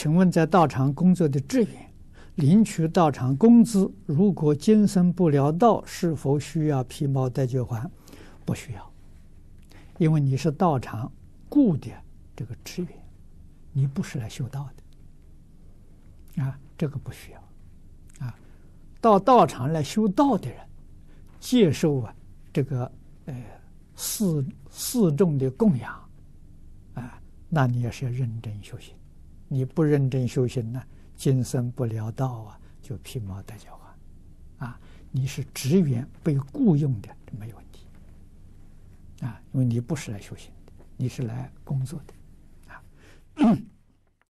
请问在道场工作的职员领取道场工资，如果今生不了道，是否需要披毛戴角环？不需要，因为你是道场雇的这个职员，你不是来修道的啊，这个不需要啊。到道场来修道的人，接受啊这个呃四四众的供养啊，那你也是要认真修行。你不认真修行呢，今生不了道啊，就皮毛带脚啊，啊，你是职员被雇佣的，没有问题，啊，因为你不是来修行的，你是来工作的，啊。